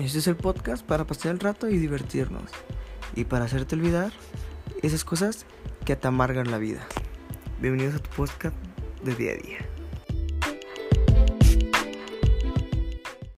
Este es el podcast para pasar el rato y divertirnos. Y para hacerte olvidar esas cosas que te amargan la vida. Bienvenidos a tu podcast de día a día.